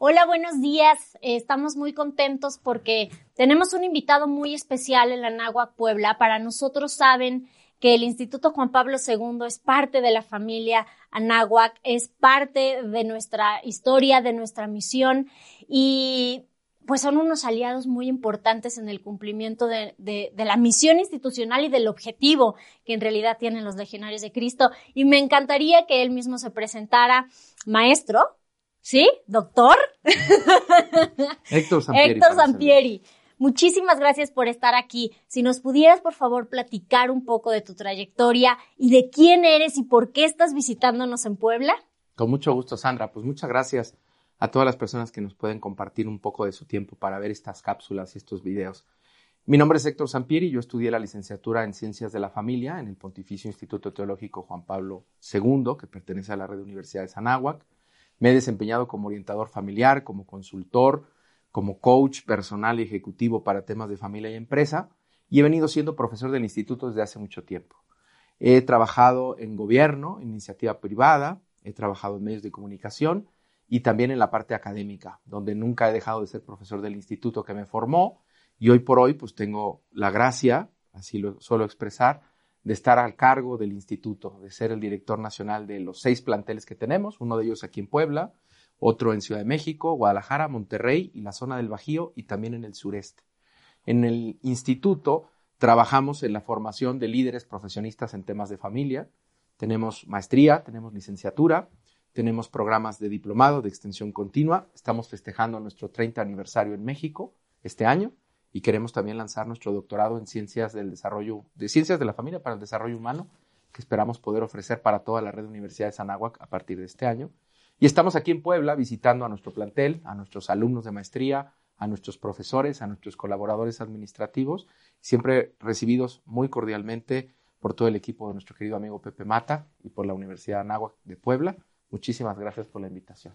Hola, buenos días. Eh, estamos muy contentos porque tenemos un invitado muy especial en la Náhuac Puebla. Para nosotros saben que el Instituto Juan Pablo II es parte de la familia Anáhuac, es parte de nuestra historia, de nuestra misión y pues son unos aliados muy importantes en el cumplimiento de, de, la misión institucional y del objetivo que en realidad tienen los legionarios de Cristo. Y me encantaría que él mismo se presentara. Maestro, ¿sí? Doctor. Héctor Sampieri. Héctor Sampieri. Muchísimas gracias por estar aquí. Si nos pudieras, por favor, platicar un poco de tu trayectoria y de quién eres y por qué estás visitándonos en Puebla. Con mucho gusto, Sandra. Pues muchas gracias a todas las personas que nos pueden compartir un poco de su tiempo para ver estas cápsulas y estos videos. Mi nombre es Héctor Sampieri, yo estudié la licenciatura en Ciencias de la Familia en el Pontificio Instituto Teológico Juan Pablo II, que pertenece a la Red de Universidades Anáhuac. Me he desempeñado como orientador familiar, como consultor, como coach personal y ejecutivo para temas de familia y empresa y he venido siendo profesor del instituto desde hace mucho tiempo. He trabajado en gobierno, en iniciativa privada, he trabajado en medios de comunicación y también en la parte académica, donde nunca he dejado de ser profesor del instituto que me formó y hoy por hoy pues tengo la gracia, así lo suelo expresar, de estar al cargo del instituto, de ser el director nacional de los seis planteles que tenemos, uno de ellos aquí en Puebla, otro en Ciudad de México, Guadalajara, Monterrey y la zona del Bajío y también en el sureste. En el instituto trabajamos en la formación de líderes profesionistas en temas de familia. Tenemos maestría, tenemos licenciatura, tenemos programas de diplomado, de extensión continua. Estamos festejando nuestro 30 aniversario en México este año y queremos también lanzar nuestro doctorado en ciencias del desarrollo, de ciencias de la familia para el desarrollo humano, que esperamos poder ofrecer para toda la red de universidades Anáhuac a partir de este año. Y estamos aquí en Puebla visitando a nuestro plantel, a nuestros alumnos de maestría, a nuestros profesores, a nuestros colaboradores administrativos, siempre recibidos muy cordialmente por todo el equipo de nuestro querido amigo Pepe Mata y por la Universidad Anáhuac de Puebla. Muchísimas gracias por la invitación.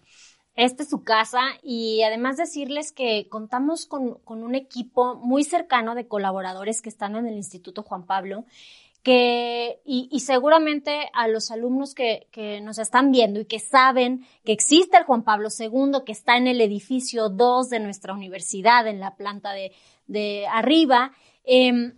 Esta es su casa y además decirles que contamos con, con, un equipo muy cercano de colaboradores que están en el Instituto Juan Pablo que, y, y, seguramente a los alumnos que, que, nos están viendo y que saben que existe el Juan Pablo II, que está en el edificio 2 de nuestra universidad, en la planta de, de arriba, eh,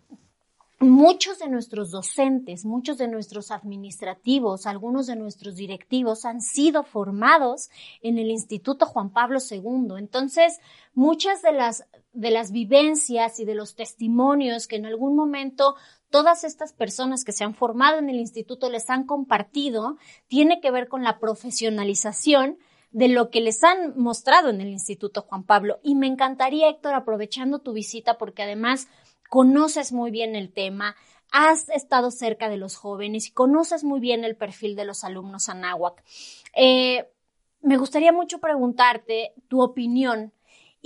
Muchos de nuestros docentes, muchos de nuestros administrativos, algunos de nuestros directivos han sido formados en el Instituto Juan Pablo II. Entonces, muchas de las, de las vivencias y de los testimonios que en algún momento todas estas personas que se han formado en el instituto les han compartido, tiene que ver con la profesionalización de lo que les han mostrado en el Instituto Juan Pablo. Y me encantaría, Héctor, aprovechando tu visita, porque además conoces muy bien el tema, has estado cerca de los jóvenes y conoces muy bien el perfil de los alumnos anáhuac. Eh, me gustaría mucho preguntarte tu opinión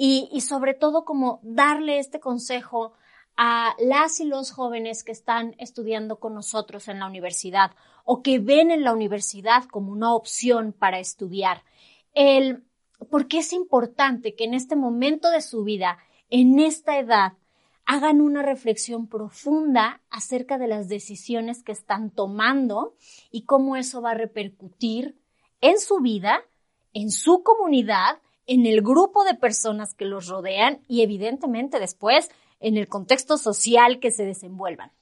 y, sobre todo como darle este consejo a las y los jóvenes que están estudiando con nosotros en la universidad o que ven en la universidad como una opción para estudiar. El, ¿Por qué es importante que en este momento de su vida, en esta edad, hagan una reflexión profunda acerca de las decisiones que están tomando y cómo eso va a repercutir en su vida, en su comunidad, en el grupo de personas que los rodean y evidentemente después en el contexto social que se desenvuelvan.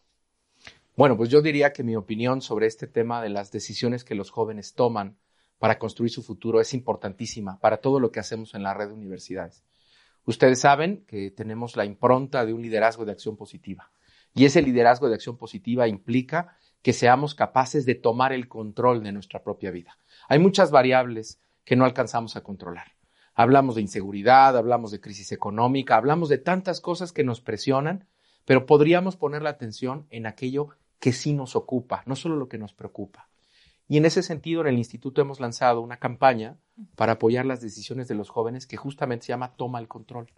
Bueno, pues yo diría que mi opinión sobre este tema de las decisiones que los jóvenes toman para construir su futuro es importantísima para todo lo que hacemos en la red de universidades. Ustedes saben que tenemos la impronta de un liderazgo de acción positiva. Y ese liderazgo de acción positiva implica que seamos capaces de tomar el control de nuestra propia vida. Hay muchas variables que no alcanzamos a controlar. Hablamos de inseguridad, hablamos de crisis económica, hablamos de tantas cosas que nos presionan, pero podríamos poner la atención en aquello que sí nos ocupa, no solo lo que nos preocupa. Y en ese sentido, en el instituto hemos lanzado una campaña para apoyar las decisiones de los jóvenes que justamente se llama Toma el Control.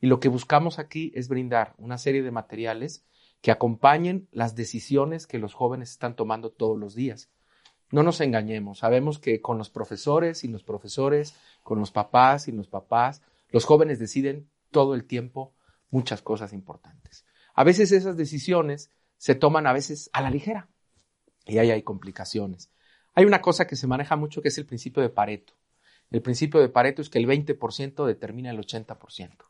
Y lo que buscamos aquí es brindar una serie de materiales que acompañen las decisiones que los jóvenes están tomando todos los días. No nos engañemos, sabemos que con los profesores y los profesores, con los papás y los papás, los jóvenes deciden todo el tiempo muchas cosas importantes. A veces esas decisiones se toman a veces a la ligera y ahí hay complicaciones. Hay una cosa que se maneja mucho que es el principio de Pareto. el principio de Pareto es que el 20% determina el 80%.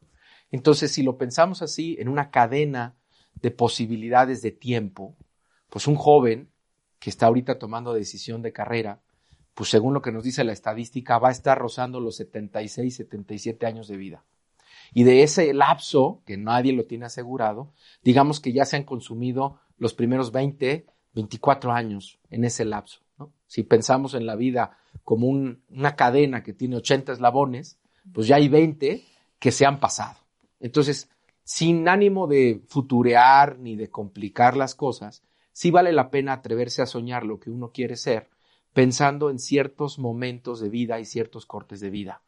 Entonces, si lo pensamos así, en una cadena de posibilidades de tiempo, pues un joven que está ahorita tomando decisión de carrera, pues según lo que nos dice la estadística, va a estar rozando los 76, 77 años de vida. Y de ese lapso, que nadie lo tiene asegurado, digamos que ya se han consumido los primeros 20, 24 años en ese lapso. Si pensamos en la vida como una cadena que tiene 80 eslabones, pues ya hay 20 que se han pasado. Entonces, sin ánimo de futurear ni de complicar las cosas, sí vale la pena atreverse a soñar lo que uno quiere ser, pensando en ciertos momentos de vida y ciertos cortes de vida.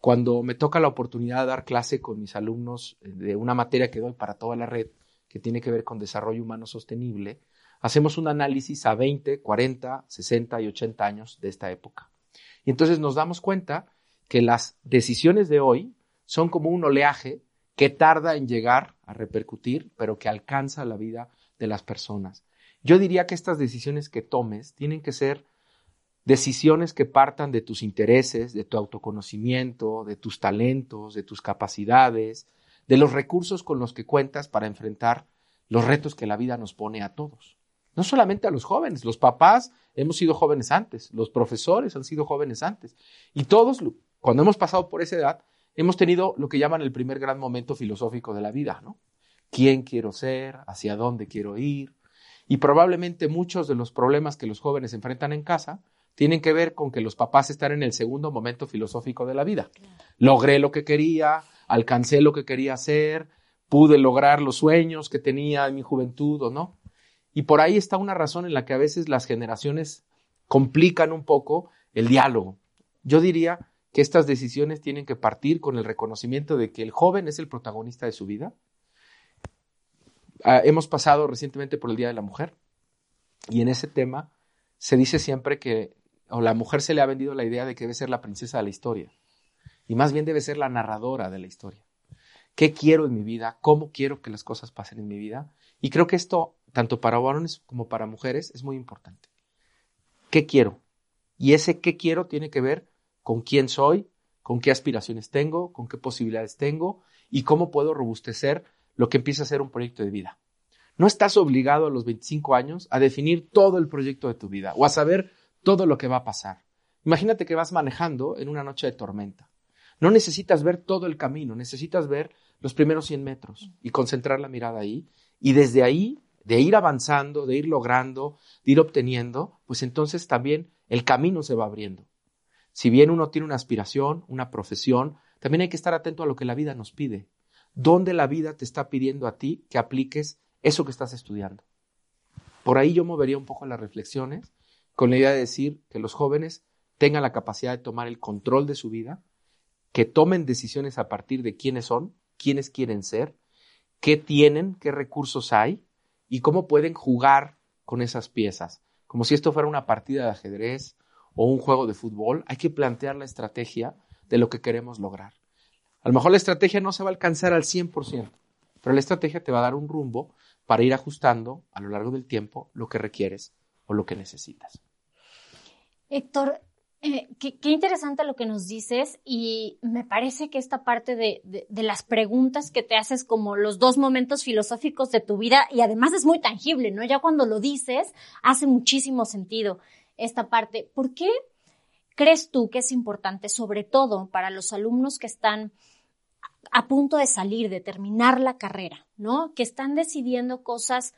Cuando me toca la oportunidad de dar clase con mis alumnos de una materia que doy para toda la red, que tiene que ver con desarrollo humano sostenible, hacemos un análisis a 20, 40, 60 y 80 años de esta época. Y entonces nos damos cuenta que las decisiones de hoy son como un oleaje que tarda en llegar a repercutir, pero que alcanza la vida de las personas. Yo diría que estas decisiones que tomes tienen que ser decisiones que partan de tus intereses, de tu autoconocimiento, de tus talentos, de tus capacidades, de los recursos con los que cuentas para enfrentar los retos que la vida nos pone a todos. No solamente a los jóvenes, los papás hemos sido jóvenes antes, los profesores han sido jóvenes antes. Y todos, cuando hemos pasado por esa edad, hemos tenido lo que llaman el primer gran momento filosófico de la vida, ¿no? ¿Quién quiero ser? ¿Hacia dónde quiero ir? Y probablemente muchos de los problemas que los jóvenes enfrentan en casa tienen que ver con que los papás están en el segundo momento filosófico de la vida. Logré lo que quería, alcancé lo que quería hacer, pude lograr los sueños que tenía en mi juventud o no. Y por ahí está una razón en la que a veces las generaciones complican un poco el diálogo. Yo diría que estas decisiones tienen que partir con el reconocimiento de que el joven es el protagonista de su vida. Ah, hemos pasado recientemente por el Día de la Mujer y en ese tema se dice siempre que la mujer se le ha vendido la idea de que debe ser la princesa de la historia y más bien debe ser la narradora de la historia. ¿Qué quiero en mi vida? ¿Cómo quiero que las cosas pasen en mi vida? Y creo que esto tanto para varones como para mujeres, es muy importante. ¿Qué quiero? Y ese qué quiero tiene que ver con quién soy, con qué aspiraciones tengo, con qué posibilidades tengo y cómo puedo robustecer lo que empieza a ser un proyecto de vida. No estás obligado a los 25 años a definir todo el proyecto de tu vida o a saber todo lo que va a pasar. Imagínate que vas manejando en una noche de tormenta. No necesitas ver todo el camino, necesitas ver los primeros 100 metros y concentrar la mirada ahí y desde ahí de ir avanzando, de ir logrando, de ir obteniendo, pues entonces también el camino se va abriendo. Si bien uno tiene una aspiración, una profesión, también hay que estar atento a lo que la vida nos pide. ¿Dónde la vida te está pidiendo a ti que apliques eso que estás estudiando? Por ahí yo movería un poco las reflexiones con la idea de decir que los jóvenes tengan la capacidad de tomar el control de su vida, que tomen decisiones a partir de quiénes son, quiénes quieren ser, qué tienen, qué recursos hay, y cómo pueden jugar con esas piezas. Como si esto fuera una partida de ajedrez o un juego de fútbol, hay que plantear la estrategia de lo que queremos lograr. A lo mejor la estrategia no se va a alcanzar al 100%, pero la estrategia te va a dar un rumbo para ir ajustando a lo largo del tiempo lo que requieres o lo que necesitas. Héctor, eh, qué, interesante lo que nos dices y me parece que esta parte de, las preguntas que te haces como los dos momentos filosóficos de tu vida y además es muy tangible, ¿no? Ya cuando lo dices hace muchísimo sentido esta parte. ¿Por qué crees tú que es importante, sobre todo para los alumnos que están a punto de salir, de terminar la carrera, ¿no? Que están decidiendo cosas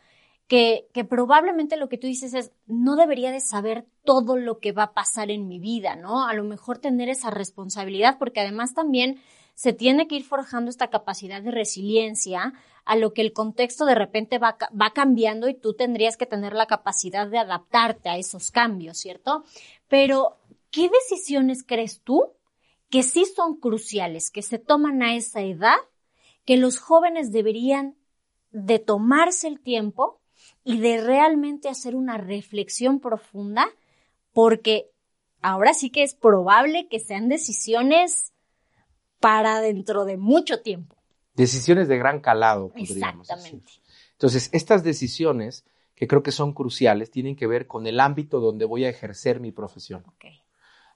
que, probablemente lo que tú dices es, no debería de saber todo lo que va a pasar en mi vida, ¿no? A lo mejor tener esa responsabilidad, porque además también se tiene que ir forjando esta capacidad de resiliencia a lo que el contexto de repente va, va cambiando y tú tendrías que tener la capacidad de adaptarte a esos cambios, ¿cierto? Pero, ¿qué decisiones crees tú que sí son cruciales, que se toman a esa edad, que los jóvenes deberían de tomarse el tiempo y de realmente hacer una reflexión profunda, porque ahora sí que es probable que sean decisiones para dentro de mucho tiempo. Decisiones de gran calado, podríamos Exactamente. Entonces, estas decisiones que creo que son cruciales tienen que ver con el ámbito donde voy a ejercer mi profesión.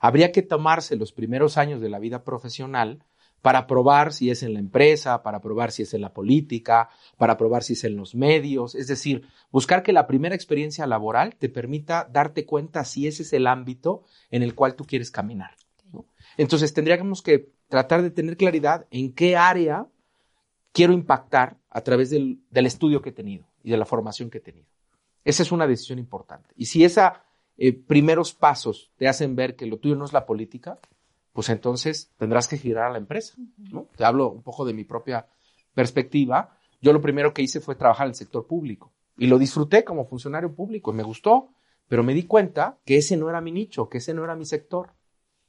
habría que tomarse los primeros años de la vida profesional para probar si es en la empresa, para probar si es en la política, para probar si es en los medios, es decir, buscar que la primera experiencia laboral te permita darte cuenta si ese es el ámbito en el cual tú quieres caminar. Entonces tendríamos que tratar de tener claridad en qué área quiero impactar a través del, estudio que he tenido y de la formación que he tenido. Esa es una decisión importante. Y si esos eh, primeros pasos te hacen ver que lo tuyo no es la política, pues entonces tendrás que girar a la empresa. ¿no? Te hablo un poco de mi propia perspectiva. Yo lo primero que hice fue trabajar en el sector público y lo disfruté como funcionario público y me gustó, pero me di cuenta que ese no era mi nicho, que ese no era mi sector.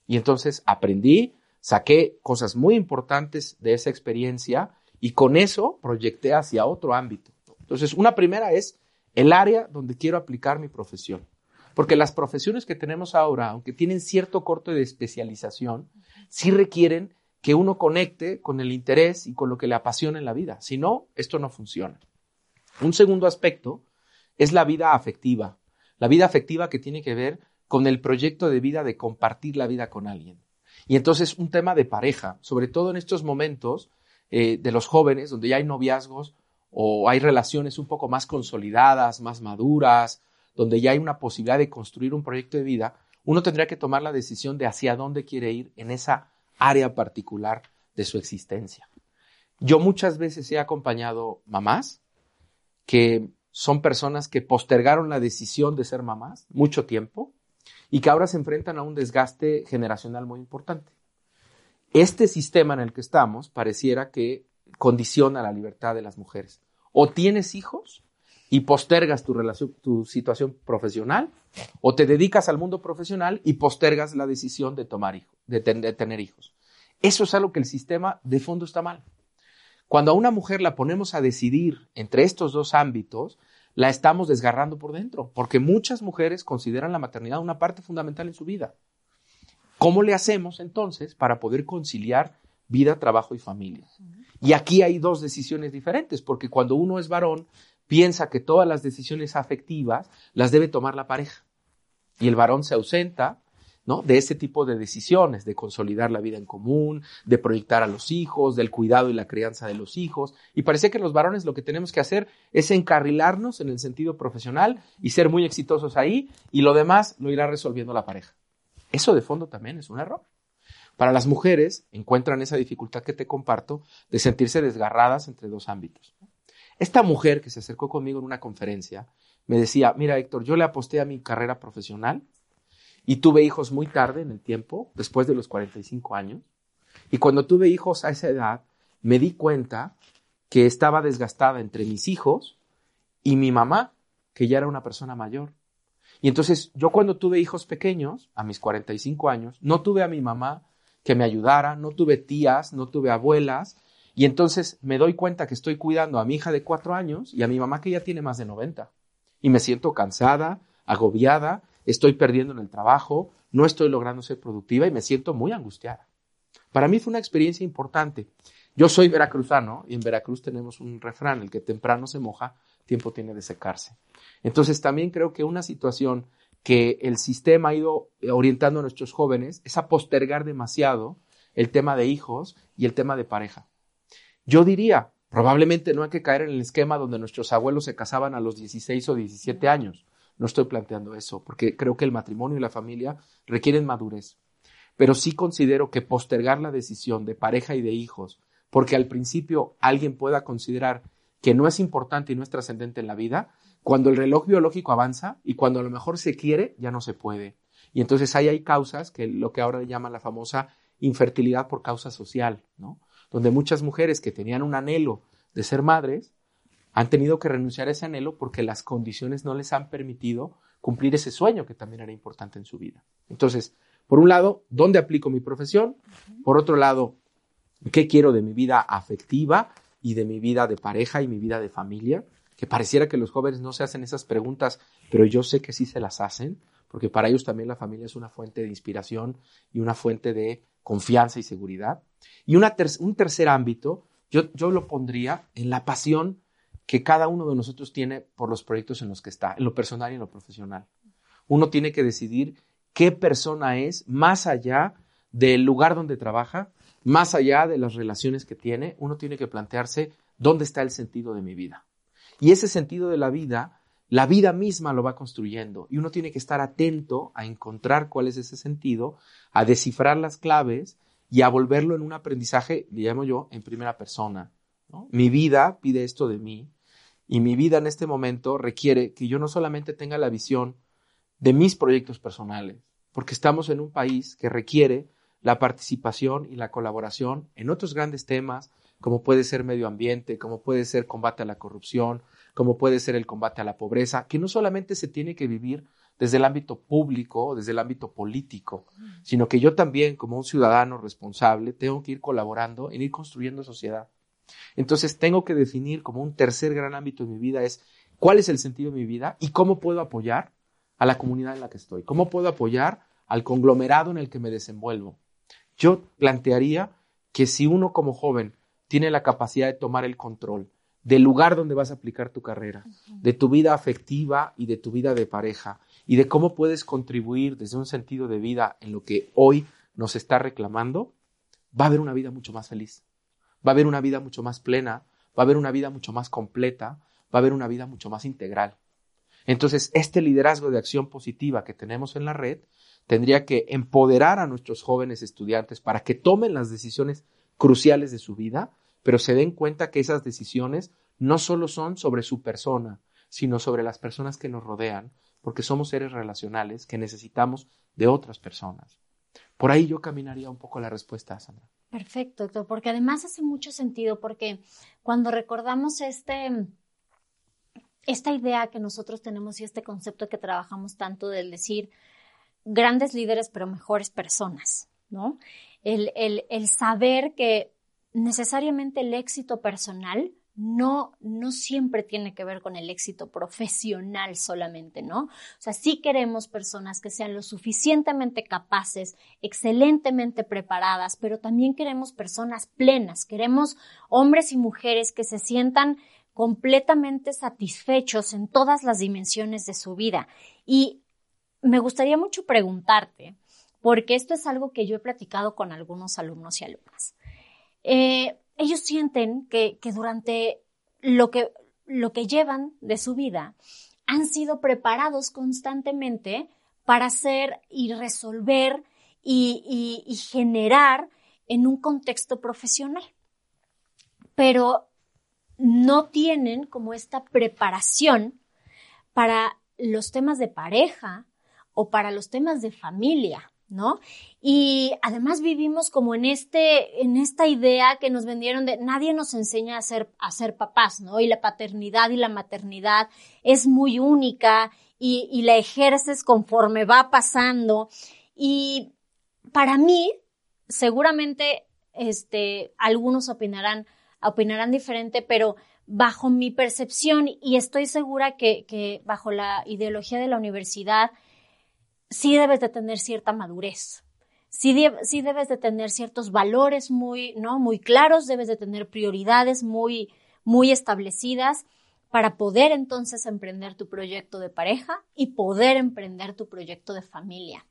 Y entonces aprendí, saqué cosas muy importantes de esa experiencia y con eso proyecté hacia otro ámbito. Entonces, una primera es el área donde quiero aplicar mi profesión. Porque las profesiones que tenemos ahora, aunque tienen cierto corte de especialización, sí requieren que uno conecte con el interés y con lo que le apasiona en la vida. Si no, esto no funciona. Un segundo aspecto es la vida afectiva. La vida afectiva que tiene que ver con el proyecto de vida de compartir la vida con alguien. Y entonces un tema de pareja, sobre todo en estos momentos eh, de los jóvenes, donde ya hay noviazgos o hay relaciones un poco más consolidadas, más maduras, donde ya hay una posibilidad de construir un proyecto de vida, uno tendría que tomar la decisión de hacia dónde quiere ir en esa área particular de su existencia. Yo muchas veces he acompañado mamás que son personas que postergaron la decisión de ser mamás mucho tiempo y que ahora se enfrentan a un desgaste generacional muy importante. Este sistema en el que estamos pareciera que condiciona la libertad de las mujeres. O tienes hijos y postergas tu, relación, tu situación profesional o te dedicas al mundo profesional y postergas la decisión de tomar hijos, de, de tener hijos. Eso es algo que el sistema de fondo está mal. Cuando a una mujer la ponemos a decidir entre estos dos ámbitos, la estamos desgarrando por dentro, porque muchas mujeres consideran la maternidad una parte fundamental en su vida. ¿Cómo le hacemos entonces para poder conciliar vida, trabajo y familia? Y aquí hay dos decisiones diferentes, porque cuando uno es varón, piensa que todas las decisiones afectivas las debe tomar la pareja. Y el varón se ausenta ¿no? de ese tipo de decisiones, de consolidar la vida en común, de proyectar a los hijos, del cuidado y la crianza de los hijos. Y parece que los varones lo que tenemos que hacer es encarrilarnos en el sentido profesional y ser muy exitosos ahí, y lo demás lo irá resolviendo la pareja. Eso de fondo también es un error. Para las mujeres encuentran esa dificultad que te comparto de sentirse desgarradas entre dos ámbitos. Esta mujer que se acercó conmigo en una conferencia me decía, mira Héctor, yo le aposté a mi carrera profesional y tuve hijos muy tarde en el tiempo, después de los 45 años, y cuando tuve hijos a esa edad, me di cuenta que estaba desgastada entre mis hijos y mi mamá, que ya era una persona mayor. Y entonces yo cuando tuve hijos pequeños, a mis 45 años, no tuve a mi mamá que me ayudara, no tuve tías, no tuve abuelas, y entonces me doy cuenta que estoy cuidando a mi hija de cuatro años y a mi mamá que ya tiene más de 90. Y me siento cansada, agobiada, estoy perdiendo en el trabajo, no estoy logrando ser productiva y me siento muy angustiada. Para mí fue una experiencia importante. Yo soy veracruzano y en Veracruz tenemos un refrán, el que temprano se moja, tiempo tiene de secarse. Entonces también creo que una situación que el sistema ha ido orientando a nuestros jóvenes es a postergar demasiado el tema de hijos y el tema de pareja. Yo diría, probablemente no hay que caer en el esquema donde nuestros abuelos se casaban a los 16 o 17 años. No estoy planteando eso, porque creo que el matrimonio y la familia requieren madurez. Pero sí considero que postergar la decisión de pareja y de hijos, porque al principio alguien pueda considerar que no es importante y no es trascendente en la vida, cuando el reloj biológico avanza y cuando a lo mejor se quiere, ya no se puede. Y entonces ahí hay causas que lo que ahora llaman la famosa infertilidad por causa social, ¿no? Donde muchas mujeres que tenían un anhelo de ser madres han tenido que renunciar a ese anhelo porque las condiciones no les han permitido cumplir ese sueño que también era importante en su vida. Entonces, por un lado, ¿dónde aplico mi profesión? Por otro lado, ¿qué quiero de mi vida afectiva y de mi vida de pareja y mi vida de familia? Que pareciera que los jóvenes no se hacen esas preguntas, pero yo sé que sí se las hacen, porque para ellos también la familia es una fuente de inspiración y una fuente de confianza y seguridad. Y un tercer ámbito, yo, yo lo pondría en la pasión que cada uno de nosotros tiene por los proyectos en los que está, en lo personal y en lo profesional. Uno tiene que decidir qué persona es más allá del lugar donde trabaja, más allá de las relaciones que tiene, uno tiene que plantearse dónde está el sentido de mi vida. Y ese sentido de la vida, la vida misma lo va construyendo y uno tiene que estar atento a encontrar cuál es ese sentido, a descifrar las claves y a volverlo en un aprendizaje, le llamo yo, en primera persona. Mi vida pide esto de mí y mi vida en este momento requiere que yo no solamente tenga la visión de mis proyectos personales, porque estamos en un país que requiere la participación y la colaboración en otros grandes temas, como puede ser medio ambiente, como puede ser combate a la corrupción, como puede ser el combate a la pobreza, que no solamente se tiene que vivir desde el ámbito público, desde el ámbito político, sino que yo también, como un ciudadano responsable, tengo que ir colaborando en ir construyendo sociedad. Entonces tengo que definir como un tercer gran ámbito de mi vida es cuál es el sentido de mi vida y cómo puedo apoyar a la comunidad en la que estoy, cómo puedo apoyar al conglomerado en el que me desenvuelvo. Yo plantearía que si uno como joven tiene la capacidad de tomar el control del lugar donde vas a aplicar tu carrera, de tu vida afectiva y de tu vida de pareja, y de cómo puedes contribuir desde un sentido de vida en lo que hoy nos está reclamando, va a haber una vida mucho más feliz, va a haber una vida mucho más plena, va a haber una vida mucho más completa, va a haber una vida mucho más integral. Entonces, este liderazgo de acción positiva que tenemos en la red tendría que empoderar a nuestros jóvenes estudiantes para que tomen las decisiones cruciales de su vida, pero se den cuenta que esas decisiones no solo son sobre su persona, sino sobre las personas que nos rodean, porque somos seres relacionales que necesitamos de otras personas. Por ahí yo caminaría un poco la respuesta, Sandra. Perfecto, doctor, porque además hace mucho sentido, porque cuando recordamos este, esta idea que nosotros tenemos y este concepto que trabajamos tanto del decir, grandes líderes, pero mejores personas, ¿no? El, el, saber que necesariamente el éxito personal no, no siempre tiene que ver con el éxito profesional solamente, ¿no? O sea, sí queremos personas que sean lo suficientemente capaces, excelentemente preparadas, pero también queremos personas plenas, queremos hombres y mujeres que se sientan completamente satisfechos en todas las dimensiones de su vida. Y me gustaría mucho preguntarte, porque esto es algo que yo he platicado con algunos alumnos y alumnas. Eh, ellos sienten que, durante lo que, lo que llevan de su vida han sido preparados constantemente para hacer y resolver y, y generar en un contexto profesional. Pero no tienen como esta preparación para los temas de pareja, o para los temas de familia, ¿no? Y además vivimos como en este, en esta idea que nos vendieron de nadie nos enseña a ser, a ser papás, ¿no? Y la paternidad y la maternidad es muy única y, la ejerces conforme va pasando. Y para mí, seguramente, este, algunos opinarán, opinarán diferente, pero bajo mi percepción, y estoy segura que bajo la ideología de la universidad, sí debes de tener cierta madurez. Sí, debes de tener ciertos valores muy, ¿no? Muy claros, debes de tener prioridades muy, muy establecidas para poder entonces emprender tu proyecto de pareja y poder emprender tu proyecto de familia.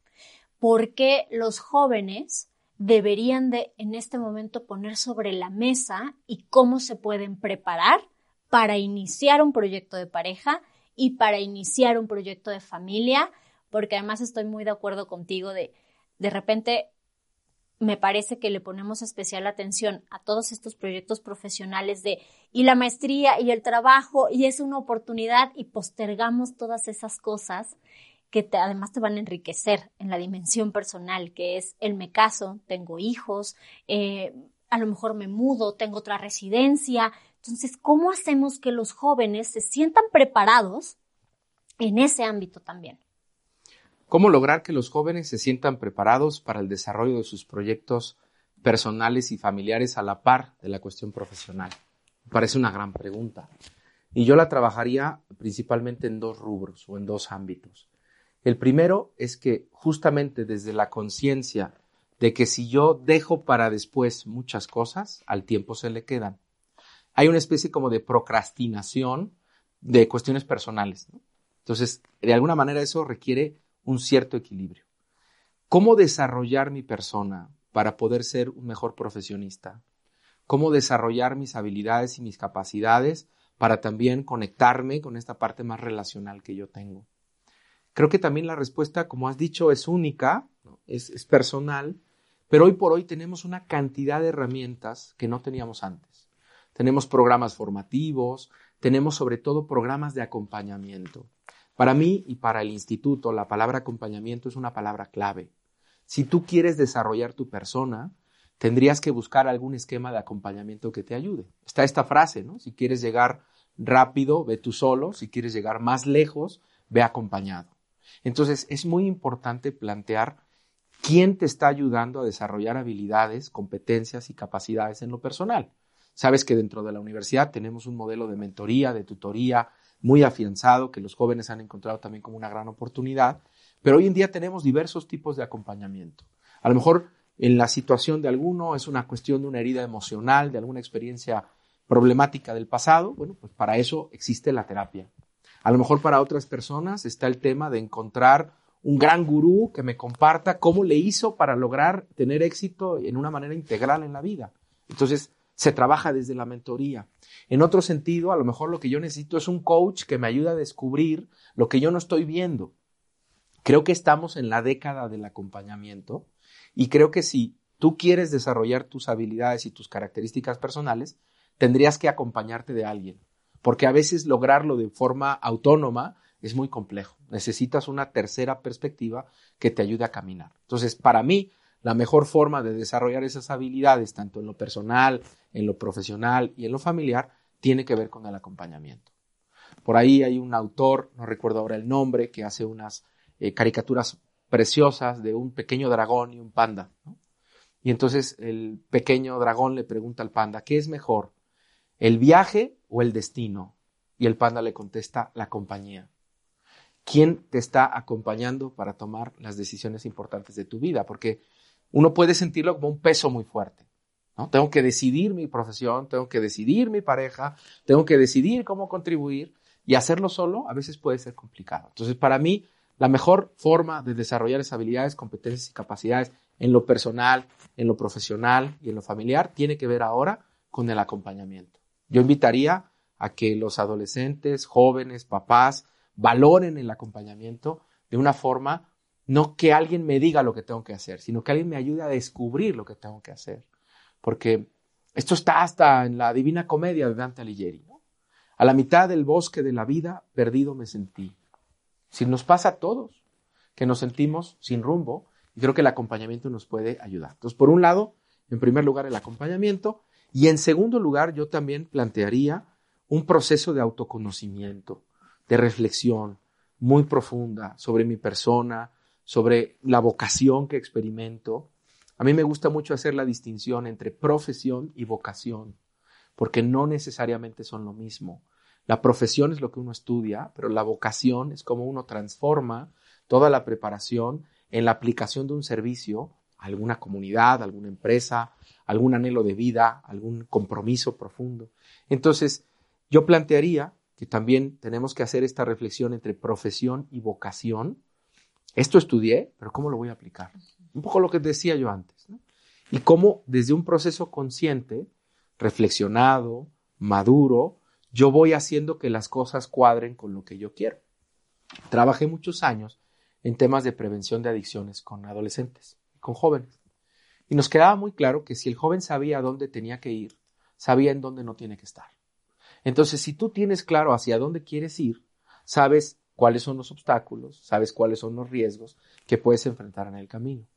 Porque los jóvenes deberían de en este momento poner sobre la mesa y cómo se pueden preparar para iniciar un proyecto de pareja y para iniciar un proyecto de familia porque además estoy muy de acuerdo contigo de, de repente, me parece que le ponemos especial atención a todos estos proyectos profesionales de y la maestría y el trabajo y es una oportunidad y postergamos todas esas cosas que además te van a enriquecer en la dimensión personal, que es el me caso, tengo hijos, eh, a lo mejor me mudo, tengo otra residencia. Entonces, ¿cómo hacemos que los jóvenes se sientan preparados en ese ámbito también? ¿Cómo lograr que los jóvenes se sientan preparados para el desarrollo de sus proyectos personales y familiares a la par de la cuestión profesional? Parece una gran pregunta. Y yo la trabajaría principalmente en dos rubros o en dos ámbitos. El primero es que justamente desde la conciencia de que si yo dejo para después muchas cosas, al tiempo se le quedan. Hay una especie como de procrastinación de cuestiones personales. Entonces, de alguna manera eso requiere un cierto equilibrio. cómo desarrollar mi persona para poder ser un mejor profesionista, cómo desarrollar mis habilidades y mis capacidades para también conectarme con esta parte más relacional que yo tengo. Creo que también la respuesta, como has dicho, es única, es, es personal, pero hoy por hoy tenemos una cantidad de herramientas que no teníamos antes. Tenemos programas formativos, tenemos sobre todo programas de acompañamiento. Para mí y para el instituto, la palabra acompañamiento es una palabra clave. Si tú quieres desarrollar tu persona, tendrías que buscar algún esquema de acompañamiento que te ayude. Está esta frase, ¿no? Si quieres llegar rápido, ve tú solo. Si quieres llegar más lejos, ve acompañado. Entonces, es muy importante plantear quién te está ayudando a desarrollar habilidades, competencias y capacidades en lo personal. Sabes que dentro de la universidad tenemos un modelo de mentoría, de tutoría muy afianzado, que los jóvenes han encontrado también como una gran oportunidad, pero hoy en día tenemos diversos tipos de acompañamiento. A lo mejor en la situación de alguno es una cuestión de una herida emocional, de alguna experiencia problemática del pasado, bueno, pues para eso existe la terapia. A lo mejor para otras personas está el tema de encontrar un gran gurú que me comparta cómo le hizo para lograr tener éxito en una manera integral en la vida. Entonces, se trabaja desde la mentoría. En otro sentido, a lo mejor lo que yo necesito es un coach que me ayude a descubrir lo que yo no estoy viendo. Creo que estamos en la década del acompañamiento y creo que si tú quieres desarrollar tus habilidades y tus características personales, tendrías que acompañarte de alguien, porque a veces lograrlo de forma autónoma es muy complejo. Necesitas una tercera perspectiva que te ayude a caminar. Entonces, para mí, la mejor forma de desarrollar esas habilidades, tanto en lo personal, en lo profesional y en lo familiar, tiene que ver con el acompañamiento. Por ahí hay un autor, no recuerdo ahora el nombre, que hace unas eh, caricaturas preciosas de un pequeño dragón y un panda. Y entonces el pequeño dragón le pregunta al panda, ¿qué es mejor? ¿El viaje o el destino? Y el panda le contesta, la compañía. ¿Quién te está acompañando para tomar las decisiones importantes de tu vida? Porque uno puede sentirlo como un peso muy fuerte. ¿no? Tengo que decidir mi profesión, tengo que decidir mi pareja, tengo que decidir cómo contribuir y hacerlo solo a veces puede ser complicado. Entonces, para mí, la mejor forma de desarrollar esas habilidades, competencias y capacidades en lo personal, en lo profesional y en lo familiar tiene que ver ahora con el acompañamiento. Yo invitaría a que los adolescentes, jóvenes, papás, valoren el acompañamiento de una forma no que alguien me diga lo que tengo que hacer, sino que alguien me ayude a descubrir lo que tengo que hacer. Porque esto está hasta en la Divina Comedia de Dante Alighieri. A la mitad del bosque de la vida, perdido me sentí. Si nos pasa a todos, que nos sentimos sin rumbo, y creo que el acompañamiento nos puede ayudar. Entonces, por un lado, en primer lugar, el acompañamiento, y en segundo lugar, yo también plantearía un proceso de autoconocimiento, de reflexión muy profunda sobre mi persona, sobre la vocación que experimento. A mí me gusta mucho hacer la distinción entre profesión y vocación, porque no necesariamente son lo mismo. La profesión es lo que uno estudia, pero la vocación es como uno transforma toda la preparación en la aplicación de un servicio a alguna comunidad, alguna empresa, algún anhelo de vida, algún compromiso profundo. Entonces, yo plantearía que también tenemos que hacer esta reflexión entre profesión y vocación. Esto estudié, pero ¿cómo lo voy a aplicar? Un poco lo que decía yo antes. Y cómo desde un proceso consciente, reflexionado, maduro, yo voy haciendo que las cosas cuadren con lo que yo quiero. Trabajé muchos años en temas de prevención de adicciones con adolescentes, con jóvenes. Y nos quedaba muy claro que si el joven sabía dónde tenía que ir, sabía en dónde no tiene que estar. Entonces, si tú tienes claro hacia dónde quieres ir, sabes cuáles son los obstáculos, sabes cuáles son los riesgos que puedes enfrentar en el camino.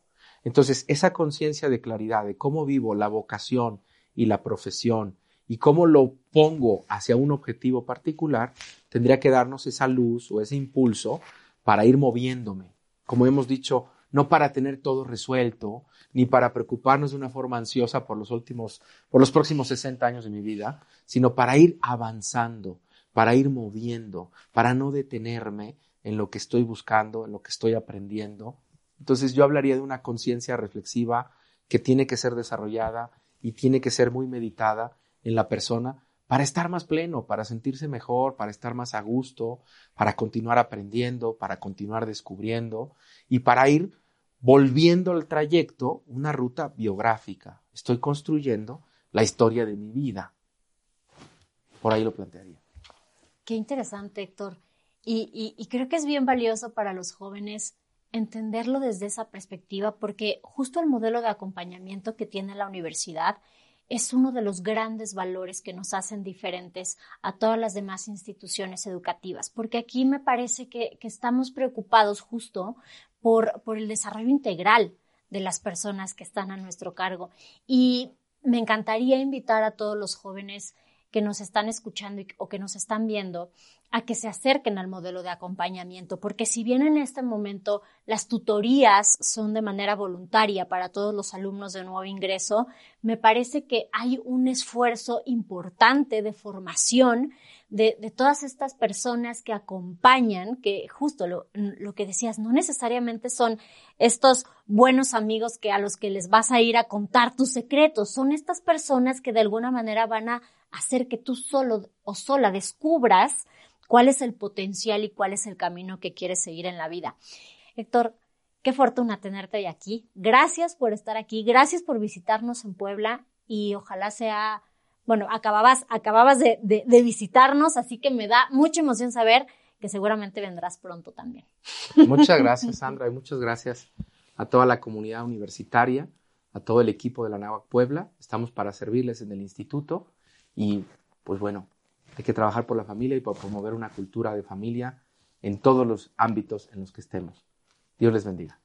Entonces, esa conciencia de claridad de cómo vivo la vocación y la profesión y cómo lo pongo hacia un objetivo particular, tendría que darnos esa luz o ese impulso para ir moviéndome. Como hemos dicho, no para tener todo resuelto, ni para preocuparnos de una forma ansiosa por los últimos, por los próximos 60 años de mi vida, sino para ir avanzando, para ir moviendo, para no detenerme en lo que estoy buscando, en lo que estoy aprendiendo. Entonces yo hablaría de una conciencia reflexiva que tiene que ser desarrollada y tiene que ser muy meditada en la persona para estar más pleno, para sentirse mejor, para estar más a gusto, para continuar aprendiendo, para continuar descubriendo y para ir volviendo al trayecto una ruta biográfica. Estoy construyendo la historia de mi vida. Por ahí lo plantearía. Qué interesante, Héctor. Y, creo que es bien valioso para los jóvenes entenderlo desde esa perspectiva, porque justo el modelo de acompañamiento que tiene la universidad es uno de los grandes valores que nos hacen diferentes a todas las demás instituciones educativas, porque aquí me parece que, estamos preocupados justo por, por el desarrollo integral de las personas que están a nuestro cargo. Y me encantaría invitar a todos los jóvenes que nos están escuchando o que nos están viendo a que se acerquen al modelo de acompañamiento, porque si bien en este momento las tutorías son de manera voluntaria para todos los alumnos de nuevo ingreso, me parece que hay un esfuerzo importante de formación de, todas estas personas que acompañan, que justo lo, lo, que decías, no necesariamente son estos buenos amigos que a los que les vas a ir a contar tus secretos, son estas personas que de alguna manera van a hacer que tú solo o sola descubras cuál es el potencial y cuál es el camino que quieres seguir en la vida. Héctor, qué fortuna tenerte hoy aquí. Gracias por estar aquí, gracias por visitarnos en Puebla y ojalá sea, bueno, acababas, acababas de, de visitarnos, así que me da mucha emoción saber que seguramente vendrás pronto también. Muchas gracias, Sandra, y muchas gracias a toda la comunidad universitaria, a todo el equipo de la NAVAC Puebla. Estamos para servirles en el instituto y, pues bueno, hay que trabajar por la familia y por promover una cultura de familia en todos los ámbitos en los que estemos. Dios les bendiga.